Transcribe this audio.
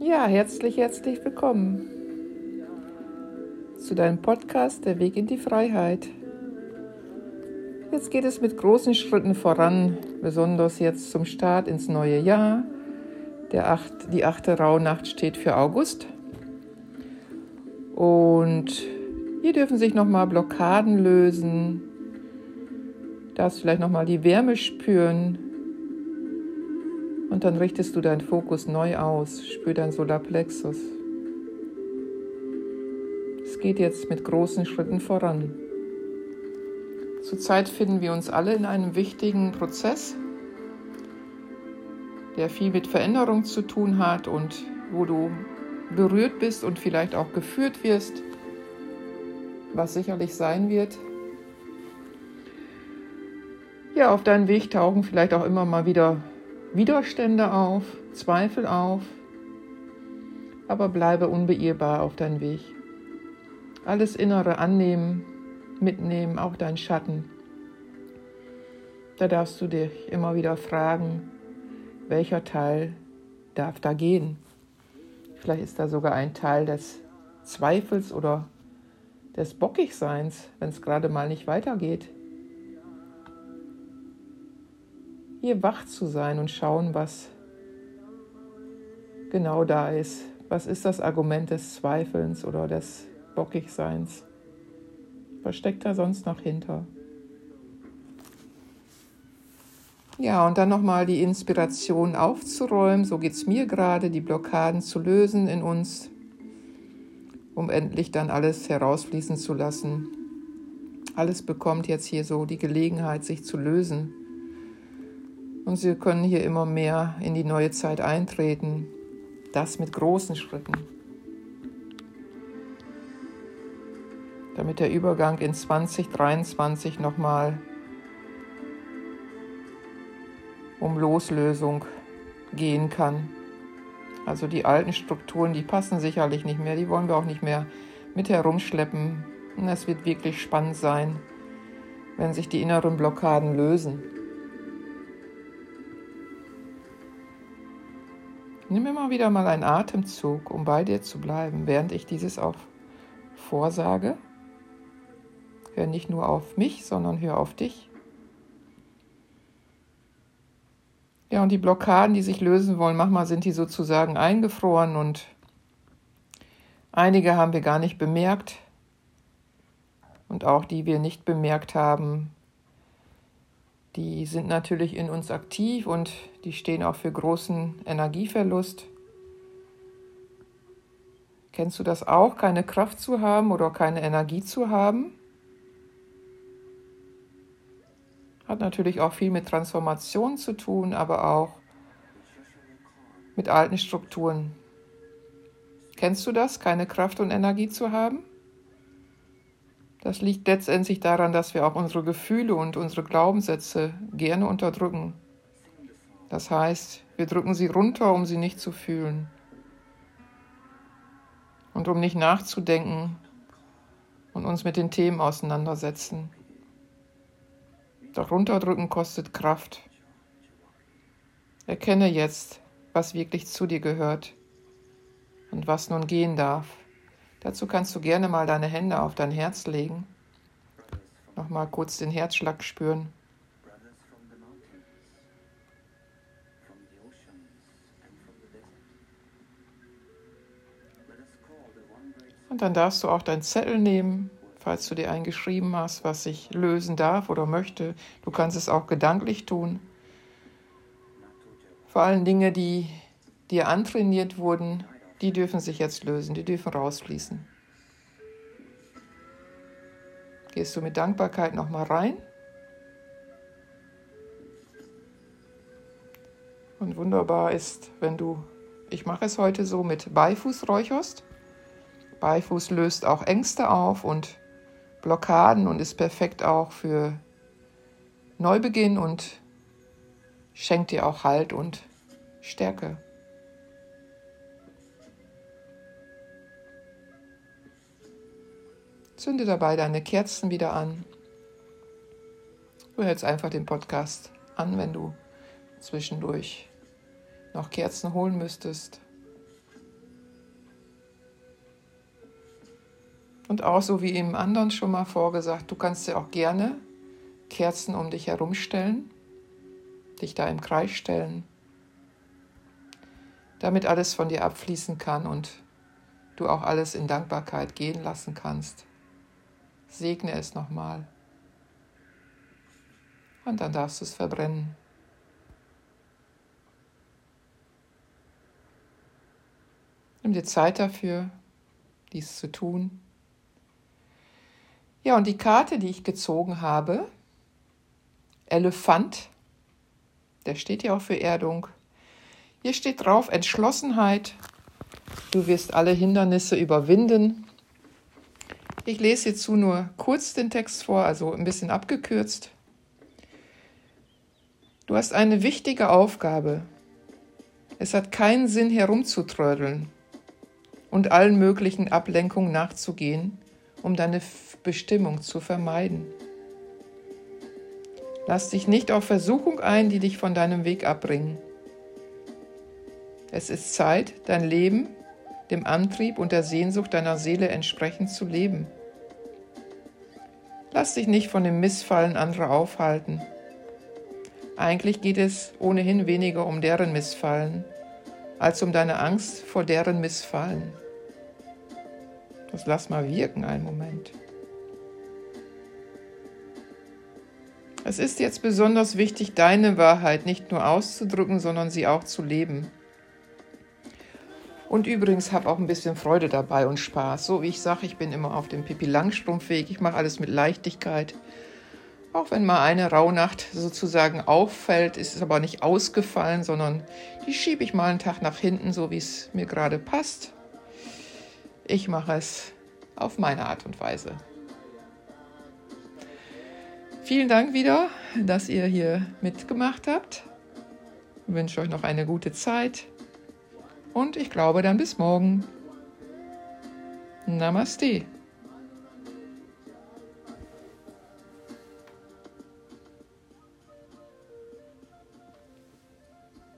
Ja, herzlich, herzlich willkommen zu deinem Podcast Der Weg in die Freiheit. Jetzt geht es mit großen Schritten voran, besonders jetzt zum Start ins neue Jahr. Der acht, die achte Rauhnacht steht für August. Und hier dürfen sich nochmal Blockaden lösen. Darfst vielleicht nochmal die Wärme spüren. Und dann richtest du deinen Fokus neu aus. Spür dein Solarplexus. Es geht jetzt mit großen Schritten voran. Zurzeit finden wir uns alle in einem wichtigen Prozess, der viel mit Veränderung zu tun hat und wo du berührt bist und vielleicht auch geführt wirst, was sicherlich sein wird. Ja, auf deinem Weg tauchen vielleicht auch immer mal wieder Widerstände auf, Zweifel auf, aber bleibe unbeirrbar auf deinem Weg. Alles Innere annehmen, mitnehmen, auch dein Schatten. Da darfst du dich immer wieder fragen, welcher Teil darf da gehen. Vielleicht ist da sogar ein Teil des Zweifels oder des Bockigseins, wenn es gerade mal nicht weitergeht. Hier wach zu sein und schauen, was genau da ist. Was ist das Argument des Zweifelns oder des Bockigseins? Was steckt da sonst noch hinter? Ja, und dann nochmal die Inspiration aufzuräumen, so geht es mir gerade, die Blockaden zu lösen in uns, um endlich dann alles herausfließen zu lassen. Alles bekommt jetzt hier so die Gelegenheit, sich zu lösen. Und Sie können hier immer mehr in die neue Zeit eintreten, das mit großen Schritten. damit der Übergang in 2023 nochmal um Loslösung gehen kann. Also die alten Strukturen, die passen sicherlich nicht mehr, die wollen wir auch nicht mehr mit herumschleppen. Und es wird wirklich spannend sein, wenn sich die inneren Blockaden lösen. Nimm immer wieder mal einen Atemzug, um bei dir zu bleiben, während ich dieses auch vorsage. Hör nicht nur auf mich, sondern hör auf dich. Ja, und die Blockaden, die sich lösen wollen, manchmal sind die sozusagen eingefroren und einige haben wir gar nicht bemerkt. Und auch die wir nicht bemerkt haben, die sind natürlich in uns aktiv und die stehen auch für großen Energieverlust. Kennst du das auch, keine Kraft zu haben oder keine Energie zu haben? Hat natürlich auch viel mit Transformation zu tun, aber auch mit alten Strukturen. Kennst du das, keine Kraft und Energie zu haben? Das liegt letztendlich daran, dass wir auch unsere Gefühle und unsere Glaubenssätze gerne unterdrücken. Das heißt, wir drücken sie runter, um sie nicht zu fühlen und um nicht nachzudenken und uns mit den Themen auseinandersetzen. Doch runterdrücken kostet Kraft. Erkenne jetzt, was wirklich zu dir gehört und was nun gehen darf. Dazu kannst du gerne mal deine Hände auf dein Herz legen. Nochmal kurz den Herzschlag spüren. Und dann darfst du auch deinen Zettel nehmen falls du dir eingeschrieben hast, was sich lösen darf oder möchte. Du kannst es auch gedanklich tun. Vor allem Dinge, die dir antrainiert wurden, die dürfen sich jetzt lösen, die dürfen rausfließen. Gehst du mit Dankbarkeit nochmal rein? Und wunderbar ist, wenn du, ich mache es heute so, mit Beifuß räucherst. Beifuß löst auch Ängste auf und Blockaden und ist perfekt auch für Neubeginn und schenkt dir auch Halt und Stärke. Zünde dabei deine Kerzen wieder an. Du hältst einfach den Podcast an, wenn du zwischendurch noch Kerzen holen müsstest. Und auch so wie im anderen schon mal vorgesagt, du kannst dir auch gerne Kerzen um dich herumstellen, dich da im Kreis stellen, damit alles von dir abfließen kann und du auch alles in Dankbarkeit gehen lassen kannst. Segne es nochmal. Und dann darfst du es verbrennen. Nimm dir Zeit dafür, dies zu tun. Ja, und die Karte, die ich gezogen habe, Elefant, der steht ja auch für Erdung. Hier steht drauf Entschlossenheit. Du wirst alle Hindernisse überwinden. Ich lese hierzu nur kurz den Text vor, also ein bisschen abgekürzt. Du hast eine wichtige Aufgabe. Es hat keinen Sinn herumzutrödeln und allen möglichen Ablenkungen nachzugehen, um deine Bestimmung zu vermeiden. Lass dich nicht auf Versuchung ein, die dich von deinem Weg abbringen. Es ist Zeit, dein Leben dem Antrieb und der Sehnsucht deiner Seele entsprechend zu leben. Lass dich nicht von dem Missfallen anderer aufhalten. Eigentlich geht es ohnehin weniger um deren Missfallen, als um deine Angst vor deren Missfallen. Das lass mal wirken einen Moment. Es ist jetzt besonders wichtig, deine Wahrheit nicht nur auszudrücken, sondern sie auch zu leben. Und übrigens habe auch ein bisschen Freude dabei und Spaß. So wie ich sage, ich bin immer auf dem Pipi Langstrumpfweg. Ich mache alles mit Leichtigkeit. Auch wenn mal eine Rauhnacht sozusagen auffällt, ist es aber nicht ausgefallen, sondern die schiebe ich mal einen Tag nach hinten, so wie es mir gerade passt. Ich mache es auf meine Art und Weise. Vielen Dank wieder, dass ihr hier mitgemacht habt. Ich wünsche euch noch eine gute Zeit. Und ich glaube dann bis morgen. Namaste.